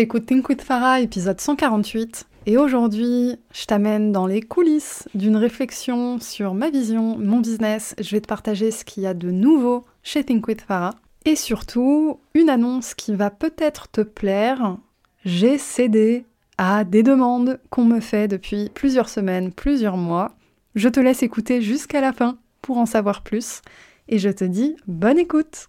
T'écoutes Think with Farah, épisode 148, et aujourd'hui, je t'amène dans les coulisses d'une réflexion sur ma vision, mon business. Je vais te partager ce qu'il y a de nouveau chez Think with Farah, et surtout, une annonce qui va peut-être te plaire. J'ai cédé à des demandes qu'on me fait depuis plusieurs semaines, plusieurs mois. Je te laisse écouter jusqu'à la fin pour en savoir plus, et je te dis bonne écoute!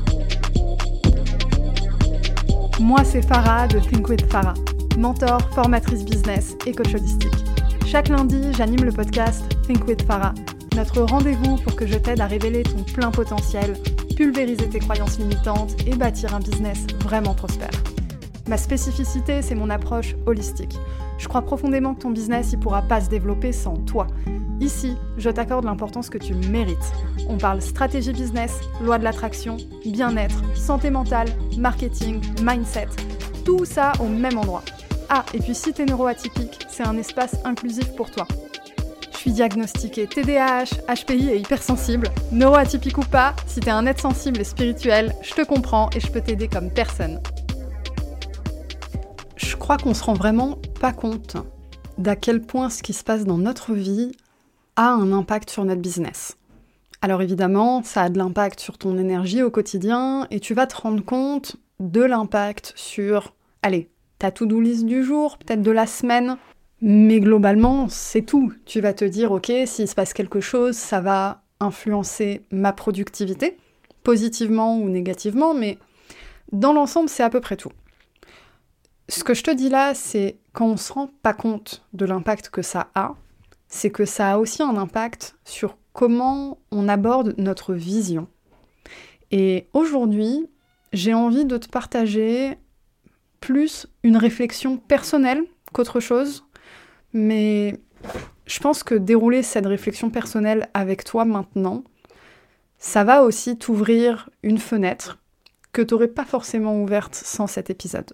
Moi, c'est Farah de Think with Farah, mentor, formatrice business et coach holistique. Chaque lundi, j'anime le podcast Think with Farah, notre rendez-vous pour que je t'aide à révéler ton plein potentiel, pulvériser tes croyances limitantes et bâtir un business vraiment prospère. Ma spécificité, c'est mon approche holistique. Je crois profondément que ton business ne pourra pas se développer sans toi. Ici, je t'accorde l'importance que tu mérites. On parle stratégie business, loi de l'attraction, bien-être, santé mentale, marketing, mindset. Tout ça au même endroit. Ah, et puis si t'es neuroatypique, c'est un espace inclusif pour toi. Je suis diagnostiquée TDAH, HPI et hypersensible. Neuroatypique ou pas, si t'es un être sensible et spirituel, je te comprends et je peux t'aider comme personne crois qu'on se rend vraiment pas compte d'à quel point ce qui se passe dans notre vie a un impact sur notre business. Alors évidemment, ça a de l'impact sur ton énergie au quotidien et tu vas te rendre compte de l'impact sur, allez, ta to-do list du jour, peut-être de la semaine, mais globalement, c'est tout. Tu vas te dire, ok, s'il se passe quelque chose, ça va influencer ma productivité, positivement ou négativement, mais dans l'ensemble, c'est à peu près tout. Ce que je te dis là, c'est quand on se rend pas compte de l'impact que ça a, c'est que ça a aussi un impact sur comment on aborde notre vision. Et aujourd'hui, j'ai envie de te partager plus une réflexion personnelle qu'autre chose, mais je pense que dérouler cette réflexion personnelle avec toi maintenant, ça va aussi t'ouvrir une fenêtre que tu n'aurais pas forcément ouverte sans cet épisode.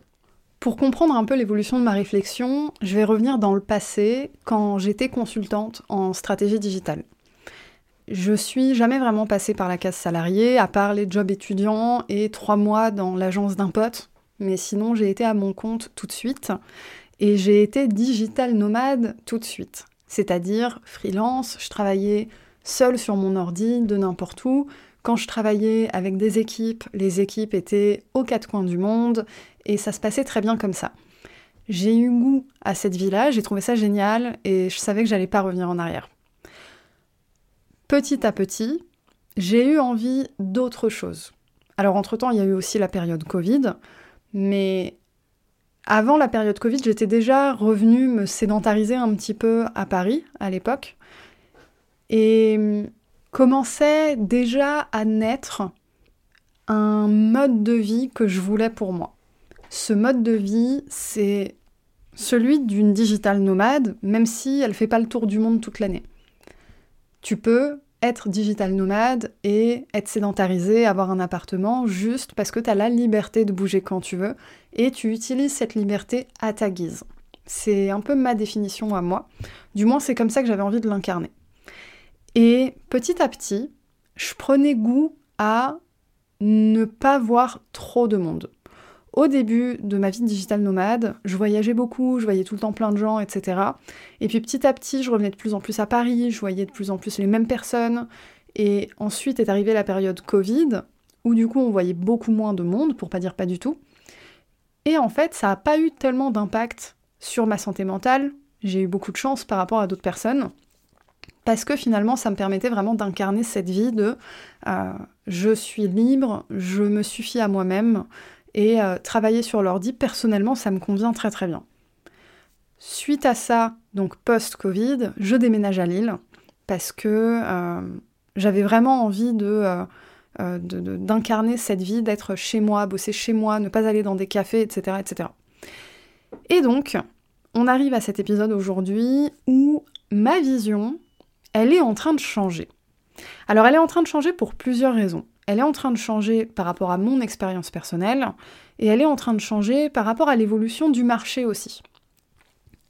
Pour comprendre un peu l'évolution de ma réflexion, je vais revenir dans le passé quand j'étais consultante en stratégie digitale. Je suis jamais vraiment passée par la case salariée, à part les jobs étudiants et trois mois dans l'agence d'un pote. Mais sinon, j'ai été à mon compte tout de suite et j'ai été digital nomade tout de suite. C'est-à-dire freelance, je travaillais seule sur mon ordi, de n'importe où. Quand je travaillais avec des équipes, les équipes étaient aux quatre coins du monde et ça se passait très bien comme ça. J'ai eu goût à cette vie-là, j'ai trouvé ça génial et je savais que j'allais pas revenir en arrière. Petit à petit, j'ai eu envie d'autre chose. Alors entre-temps, il y a eu aussi la période Covid, mais avant la période Covid, j'étais déjà revenue me sédentariser un petit peu à Paris à l'époque et commençait déjà à naître un mode de vie que je voulais pour moi. Ce mode de vie, c'est celui d'une digital nomade, même si elle ne fait pas le tour du monde toute l'année. Tu peux être digital nomade et être sédentarisé, avoir un appartement juste parce que tu as la liberté de bouger quand tu veux et tu utilises cette liberté à ta guise. C'est un peu ma définition à moi. Du moins, c'est comme ça que j'avais envie de l'incarner. Et petit à petit, je prenais goût à ne pas voir trop de monde. Au début de ma vie de digital nomade, je voyageais beaucoup, je voyais tout le temps plein de gens, etc. Et puis petit à petit, je revenais de plus en plus à Paris, je voyais de plus en plus les mêmes personnes. Et ensuite est arrivée la période Covid, où du coup on voyait beaucoup moins de monde, pour pas dire pas du tout. Et en fait, ça n'a pas eu tellement d'impact sur ma santé mentale. J'ai eu beaucoup de chance par rapport à d'autres personnes. Parce que finalement, ça me permettait vraiment d'incarner cette vie de euh, je suis libre, je me suffis à moi-même, et euh, travailler sur l'ordi, personnellement, ça me convient très très bien. Suite à ça, donc post-Covid, je déménage à Lille parce que euh, j'avais vraiment envie de, d'incarner cette vie, d'être chez moi, bosser chez moi, ne pas aller dans des cafés, etc., etc. Et donc, on arrive à cet épisode aujourd'hui où ma vision, elle est en train de changer. Alors elle est en train de changer pour plusieurs raisons. Elle est en train de changer par rapport à mon expérience personnelle et elle est en train de changer par rapport à l'évolution du marché aussi.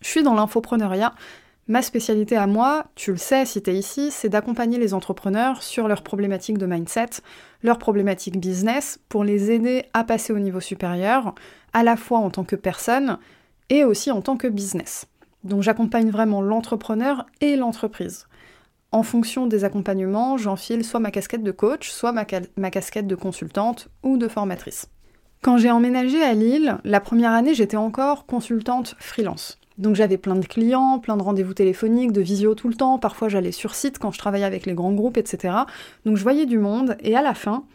Je suis dans l'infopreneuriat. Ma spécialité à moi, tu le sais si tu ici, c'est d'accompagner les entrepreneurs sur leurs problématiques de mindset, leurs problématiques business, pour les aider à passer au niveau supérieur, à la fois en tant que personne et aussi en tant que business. Donc j'accompagne vraiment l'entrepreneur et l'entreprise. En fonction des accompagnements, j'enfile soit ma casquette de coach, soit ma, casquette de consultante ou de formatrice. Quand j'ai emménagé à Lille, la première année, j'étais encore consultante freelance. Donc j'avais plein de clients, plein de rendez-vous téléphoniques, de visio tout le temps, parfois j'allais sur site quand je travaillais avec les grands groupes, etc. Donc je voyais du monde, et à la fin,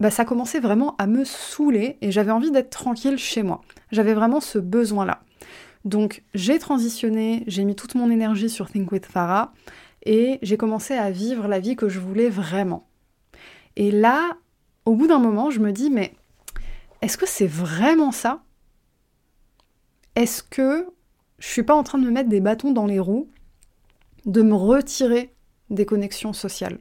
bah, ça commençait vraiment à me saouler, et j'avais envie d'être tranquille chez moi. J'avais vraiment ce besoin-là. Donc j'ai transitionné, j'ai mis toute mon énergie sur Think with Farah, et j'ai commencé à vivre la vie que je voulais vraiment. Et là, au bout d'un moment, je me dis, mais est-ce que c'est vraiment ça? Est-ce que je suis pas en train de me mettre des bâtons dans les roues, de me retirer des connexions sociales?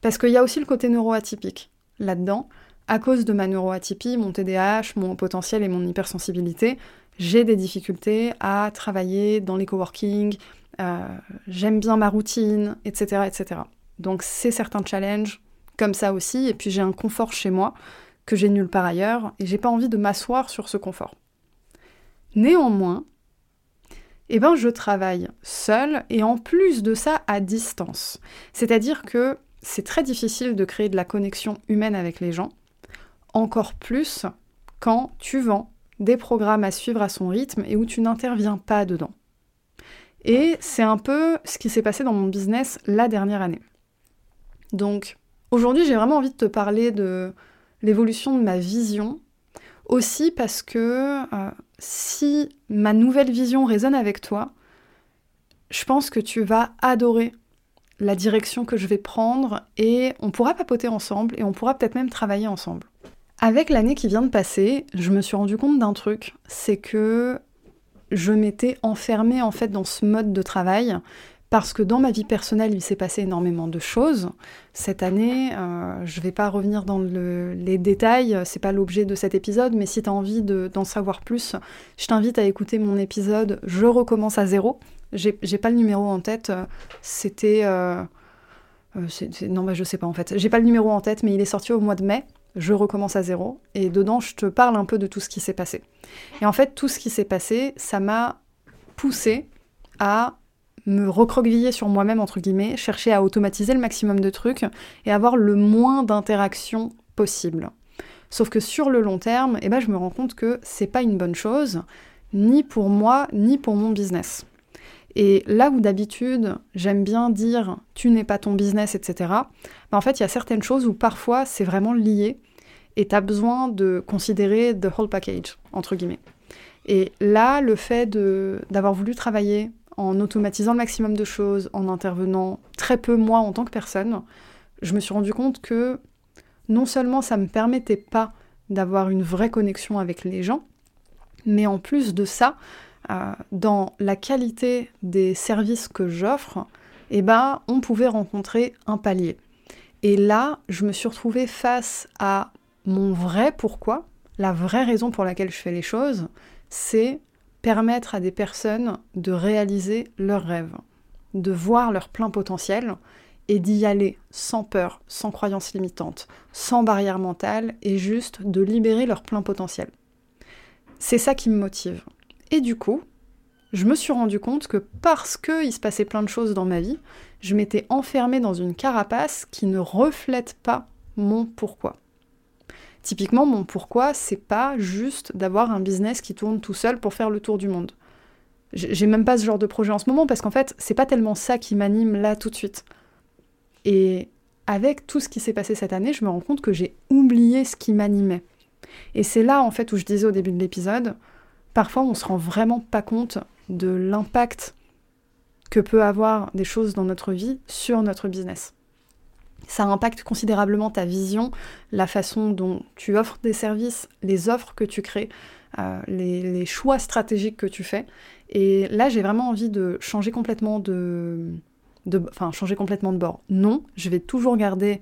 Parce qu'il y a aussi le côté neuroatypique là-dedans. À cause de ma neuroatypie, mon TDAH, mon potentiel et mon hypersensibilité, j'ai des difficultés à travailler dans les coworking, euh, j'aime bien ma routine, etc., etc. Donc c'est certains challenges comme ça aussi, et puis j'ai un confort chez moi que j'ai nulle part ailleurs, et j'ai pas envie de m'asseoir sur ce confort. Néanmoins, eh ben je travaille seule et en plus de ça à distance. C'est-à-dire que c'est très difficile de créer de la connexion humaine avec les gens, encore plus quand tu vends des programmes à suivre à son rythme et où tu n'interviens pas dedans. Et c'est un peu ce qui s'est passé dans mon business la dernière année. Donc aujourd'hui j'ai vraiment envie de te parler de l'évolution de ma vision, aussi parce que euh, si ma nouvelle vision résonne avec toi, je pense que tu vas adorer la direction que je vais prendre et on pourra papoter ensemble et on pourra peut-être même travailler ensemble. Avec l'année qui vient de passer, je me suis rendu compte d'un truc, c'est que je m'étais enfermée en fait dans ce mode de travail parce que dans ma vie personnelle, il s'est passé énormément de choses. Cette année, euh, je ne vais pas revenir dans les détails, c'est pas l'objet de cet épisode, mais si tu as envie d'en savoir plus, je t'invite à écouter mon épisode Je recommence à zéro. J'ai pas le numéro en tête, c'était... Euh, euh, non, bah, je sais pas en fait. J'ai pas le numéro en tête, mais il est sorti au mois de mai. Je recommence à zéro. Et dedans, je te parle un peu de tout ce qui s'est passé. Et en fait, tout ce qui s'est passé, ça m'a poussé à me recroqueviller sur moi-même, entre guillemets, chercher à automatiser le maximum de trucs et avoir le moins d'interactions possible. Sauf que sur le long terme, eh ben, je me rends compte que c'est pas une bonne chose, ni pour moi, ni pour mon business. Et là où d'habitude j'aime bien dire tu n'es pas ton business, etc., ben en fait il y a certaines choses où parfois c'est vraiment lié et tu as besoin de considérer the whole package, entre guillemets. Et là, le fait d'avoir voulu travailler en automatisant le maximum de choses, en intervenant très peu moi en tant que personne, je me suis rendu compte que non seulement ça ne me permettait pas d'avoir une vraie connexion avec les gens, mais en plus de ça, dans la qualité des services que j'offre, eh ben, on pouvait rencontrer un palier. Et là, je me suis retrouvée face à mon vrai pourquoi, la vraie raison pour laquelle je fais les choses, c'est permettre à des personnes de réaliser leurs rêves, de voir leur plein potentiel et d'y aller sans peur, sans croyances limitantes, sans barrière mentale et juste de libérer leur plein potentiel. C'est ça qui me motive. Et du coup, je me suis rendu compte que parce qu'il se passait plein de choses dans ma vie, je m'étais enfermée dans une carapace qui ne reflète pas mon pourquoi. Typiquement, mon pourquoi, c'est pas juste d'avoir un business qui tourne tout seul pour faire le tour du monde. J'ai même pas ce genre de projet en ce moment parce qu'en fait, c'est pas tellement ça qui m'anime là tout de suite. Et avec tout ce qui s'est passé cette année, je me rends compte que j'ai oublié ce qui m'animait. Et c'est là en fait où je disais au début de l'épisode, parfois on se rend vraiment pas compte de l'impact que peut avoir des choses dans notre vie sur notre business ça impacte considérablement ta vision, la façon dont tu offres des services, les offres que tu crées, les, choix stratégiques que tu fais. Et là, j'ai vraiment envie de changer complètement de, enfin changer complètement de bord. Non, je vais toujours garder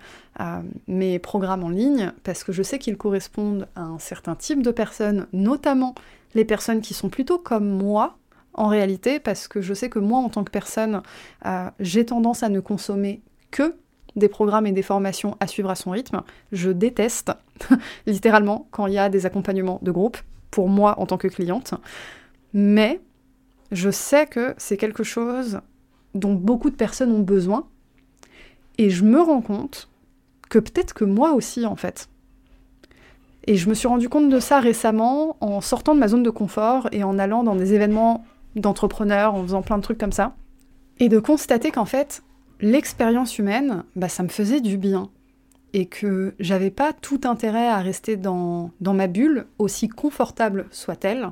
mes programmes en ligne parce que je sais qu'ils correspondent à un certain type de personnes, notamment les personnes qui sont plutôt comme moi en réalité, parce que je sais que moi, en tant que personne, euh, j'ai tendance à ne consommer que des programmes et des formations à suivre à son rythme. Je déteste, littéralement, quand il y a des accompagnements de groupe, pour moi en tant que cliente. Mais je sais que c'est quelque chose dont beaucoup de personnes ont besoin. Et je me rends compte que peut-être que moi aussi, en fait. Et je me suis rendu compte de ça récemment en sortant de ma zone de confort et en allant dans des événements d'entrepreneurs, en faisant plein de trucs comme ça. Et de constater qu'en fait, l'expérience humaine, bah, ça me faisait du bien. Et que j'avais pas tout intérêt à rester dans, dans ma bulle, aussi confortable soit-elle,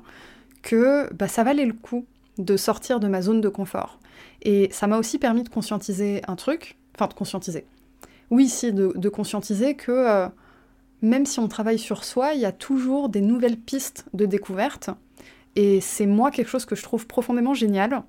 que bah, ça valait le coup de sortir de ma zone de confort. Et ça m'a aussi permis de conscientiser un truc, enfin de conscientiser. Oui, si, de, conscientiser que euh, même si on travaille sur soi, il y a toujours des nouvelles pistes de découverte et c'est moi quelque chose que je trouve profondément génial.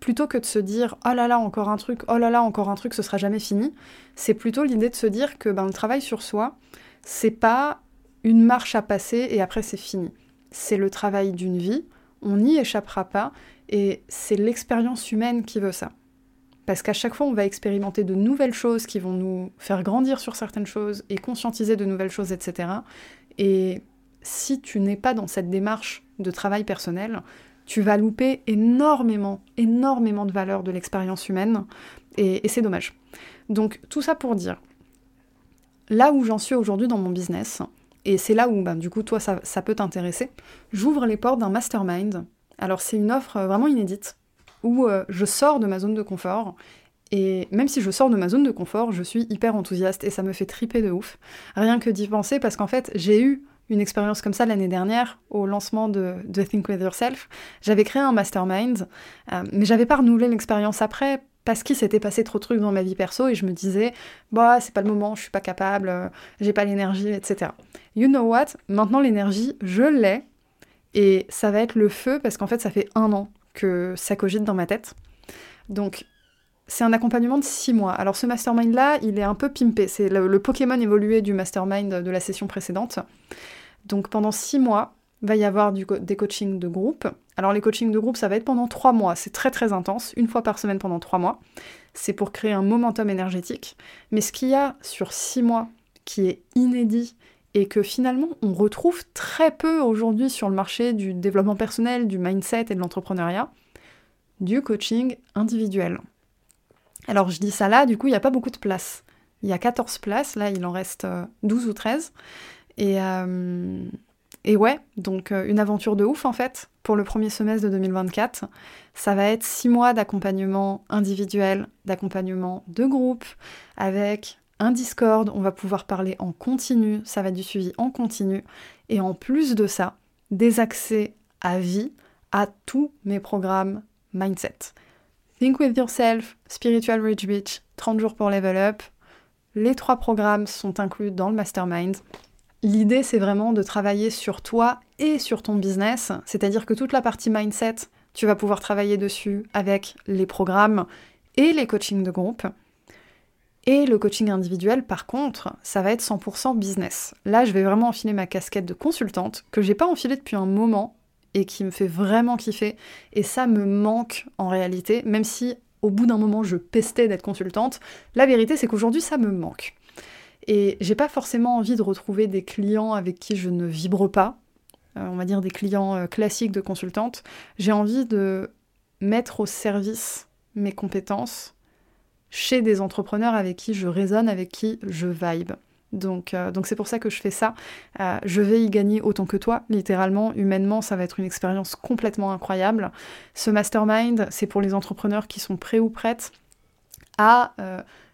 Plutôt que de se dire oh là là encore un truc, oh là là encore un truc, ce sera jamais fini, c'est plutôt l'idée de se dire que ben, le travail sur soi, c'est pas une marche à passer et après c'est fini. C'est le travail d'une vie, on n'y échappera pas et c'est l'expérience humaine qui veut ça. Parce qu'à chaque fois, on va expérimenter de nouvelles choses qui vont nous faire grandir sur certaines choses et conscientiser de nouvelles choses, etc. Et si tu n'es pas dans cette démarche de travail personnel, tu vas louper énormément, énormément de valeur de l'expérience humaine, et, c'est dommage. Donc tout ça pour dire, là où j'en suis aujourd'hui dans mon business, et c'est là où bah, du coup toi ça, peut t'intéresser, j'ouvre les portes d'un mastermind. Alors c'est une offre vraiment inédite, où euh, je sors de ma zone de confort, et même si je sors de ma zone de confort, je suis hyper enthousiaste et ça me fait triper de ouf. Rien que d'y penser parce qu'en fait, j'ai eu une expérience comme ça l'année dernière au lancement de, de, Think With Yourself. J'avais créé un mastermind, euh, mais j'avais pas renouvelé l'expérience après parce qu'il s'était passé trop de trucs dans ma vie perso et je me disais, bah c'est pas le moment, je suis pas capable, euh, j'ai pas l'énergie, etc. You know what? Maintenant l'énergie, je l'ai et ça va être le feu parce qu'en fait ça fait un an que ça cogite dans ma tête. Donc c'est un accompagnement de six mois. Alors ce mastermind-là, il est un peu pimpé. C'est le, Pokémon évolué du mastermind de la session précédente. Donc pendant six mois, va y avoir des coachings de groupe. Alors les coachings de groupe, ça va être pendant trois mois. C'est très très intense, une fois par semaine pendant trois mois. C'est pour créer un momentum énergétique. Mais ce qu'il y a sur six mois qui est inédit et que finalement on retrouve très peu aujourd'hui sur le marché du développement personnel, du mindset et de l'entrepreneuriat, du coaching individuel. Alors je dis ça là, du coup il n'y a pas beaucoup de place. Il y a 14 places, là il en reste 12 euh, ou 13. Et, euh, et ouais, donc euh, une aventure de ouf en fait pour le premier semestre de 2024. Ça va être six mois d'accompagnement individuel, d'accompagnement de groupe, avec un Discord, on va pouvoir parler en continu, ça va être du suivi en continu, et en plus de ça, des accès à vie à tous mes programmes mindset. Think with Yourself, Spiritual Rich Beach, 30 jours pour level up. Les trois programmes sont inclus dans le mastermind. L'idée, c'est vraiment de travailler sur toi et sur ton business, c'est-à-dire que toute la partie mindset, tu vas pouvoir travailler dessus avec les programmes et les coachings de groupe. Et le coaching individuel, par contre, ça va être 100% business. Là, je vais vraiment enfiler ma casquette de consultante, que j'ai pas enfilée depuis un moment et qui me fait vraiment kiffer. Et ça me manque en réalité, même si au bout d'un moment je pestais d'être consultante. La vérité, c'est qu'aujourd'hui, ça me manque. Et j'ai pas forcément envie de retrouver des clients avec qui je ne vibre pas, euh, on va dire des clients euh, classiques de consultante. J'ai envie de mettre au service mes compétences chez des entrepreneurs avec qui je résonne, avec qui je vibe. Donc, euh, donc c'est pour ça que je fais ça. je vais y gagner autant que toi, littéralement, humainement, ça va être une expérience complètement incroyable. Ce mastermind, c'est pour les entrepreneurs qui sont prêts ou prêtes à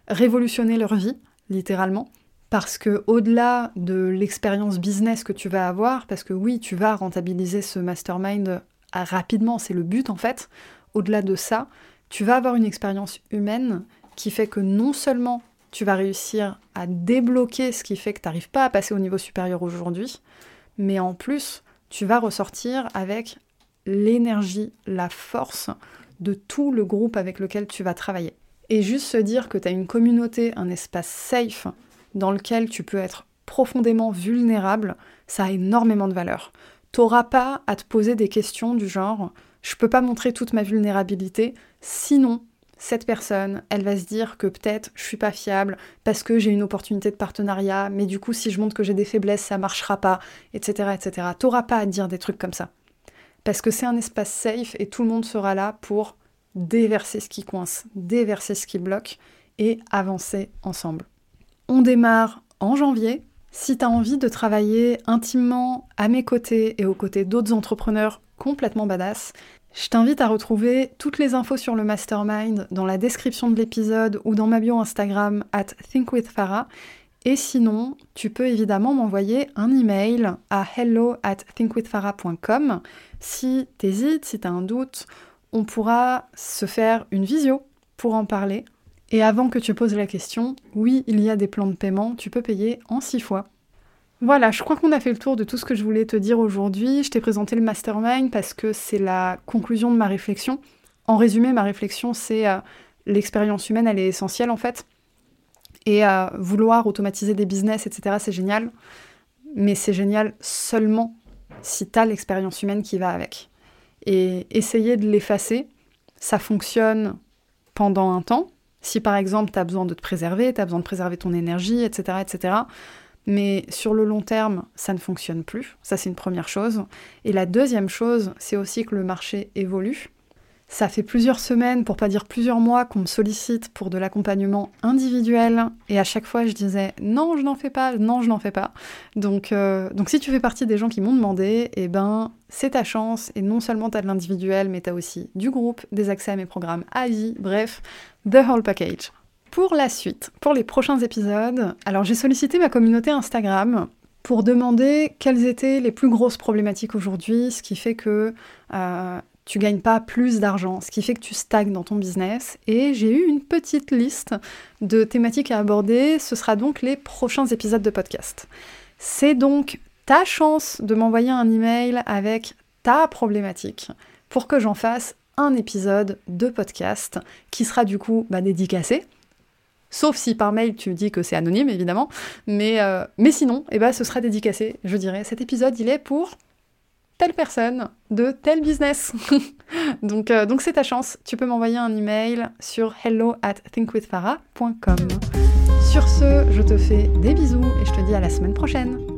révolutionner leur vie, littéralement. Parce que au-delà de l'expérience business que tu vas avoir, parce que oui, tu vas rentabiliser ce mastermind rapidement, c'est le but en fait, au-delà de ça, tu vas avoir une expérience humaine qui fait que non seulement tu vas réussir à débloquer ce qui fait que tu n'arrives pas à passer au niveau supérieur aujourd'hui, mais en plus, tu vas ressortir avec l'énergie, la force de tout le groupe avec lequel tu vas travailler. Et juste se dire que tu as une communauté, un espace safe dans lequel tu peux être profondément vulnérable, ça a énormément de valeur. T'auras pas à te poser des questions du genre je peux pas montrer toute ma vulnérabilité, sinon cette personne, elle va se dire que peut-être je suis pas fiable parce que j'ai une opportunité de partenariat, mais du coup si je montre que j'ai des faiblesses, ça marchera pas, etc. etc. T'auras pas à dire des trucs comme ça. Parce que c'est un espace safe et tout le monde sera là pour déverser ce qui coince, déverser ce qui bloque et avancer ensemble. On démarre en janvier. Si tu as envie de travailler intimement à mes côtés et aux côtés d'autres entrepreneurs complètement badass, je t'invite à retrouver toutes les infos sur le mastermind dans la description de l'épisode ou dans ma bio Instagram at thinkwithfarah. Et sinon, tu peux évidemment m'envoyer un email à hello at thinkwithfarah.com. Si t'hésites, si t'as un doute, on pourra se faire une visio pour en parler. Et avant que tu poses la question, oui, il y a des plans de paiement, tu peux payer en six fois. Voilà, je crois qu'on a fait le tour de tout ce que je voulais te dire aujourd'hui. Je t'ai présenté le mastermind parce que c'est la conclusion de ma réflexion. En résumé, ma réflexion, c'est euh, l'expérience humaine, elle est essentielle en fait. Et euh, vouloir automatiser des business, etc., c'est génial. Mais c'est génial seulement si tu as l'expérience humaine qui va avec. Et essayer de l'effacer, ça fonctionne pendant un temps. Si par exemple tu as besoin de te préserver, tu as besoin de préserver ton énergie, etc., etc., mais sur le long terme, ça ne fonctionne plus. Ça, c'est une première chose. Et la deuxième chose, c'est aussi que le marché évolue. Ça fait plusieurs semaines, pour pas dire plusieurs mois, qu'on me sollicite pour de l'accompagnement individuel. Et à chaque fois, je disais non, je n'en fais pas, non, je n'en fais pas. Donc, euh, donc si tu fais partie des gens qui m'ont demandé, eh ben, c'est ta chance. Et non seulement tu as de l'individuel, mais tu as aussi du groupe, des accès à mes programmes à vie, bref, the whole package. Pour la suite, pour les prochains épisodes, alors j'ai sollicité ma communauté Instagram pour demander quelles étaient les plus grosses problématiques aujourd'hui, ce qui fait que euh, tu gagnes pas plus d'argent, ce qui fait que tu stagnes dans ton business. Et j'ai eu une petite liste de thématiques à aborder. Ce sera donc les prochains épisodes de podcast. C'est donc ta chance de m'envoyer un email avec ta problématique pour que j'en fasse un épisode de podcast qui sera du coup bah, dédicacé Sauf si par mail tu dis que c'est anonyme, évidemment. Mais, euh, mais sinon, eh ben, ce sera dédicacé, je dirais. Cet épisode, il est pour telle personne de tel business. donc euh, donc c'est ta chance. Tu peux m'envoyer un email sur hello at thinkwithfarah.com. Sur ce, je te fais des bisous et je te dis à la semaine prochaine.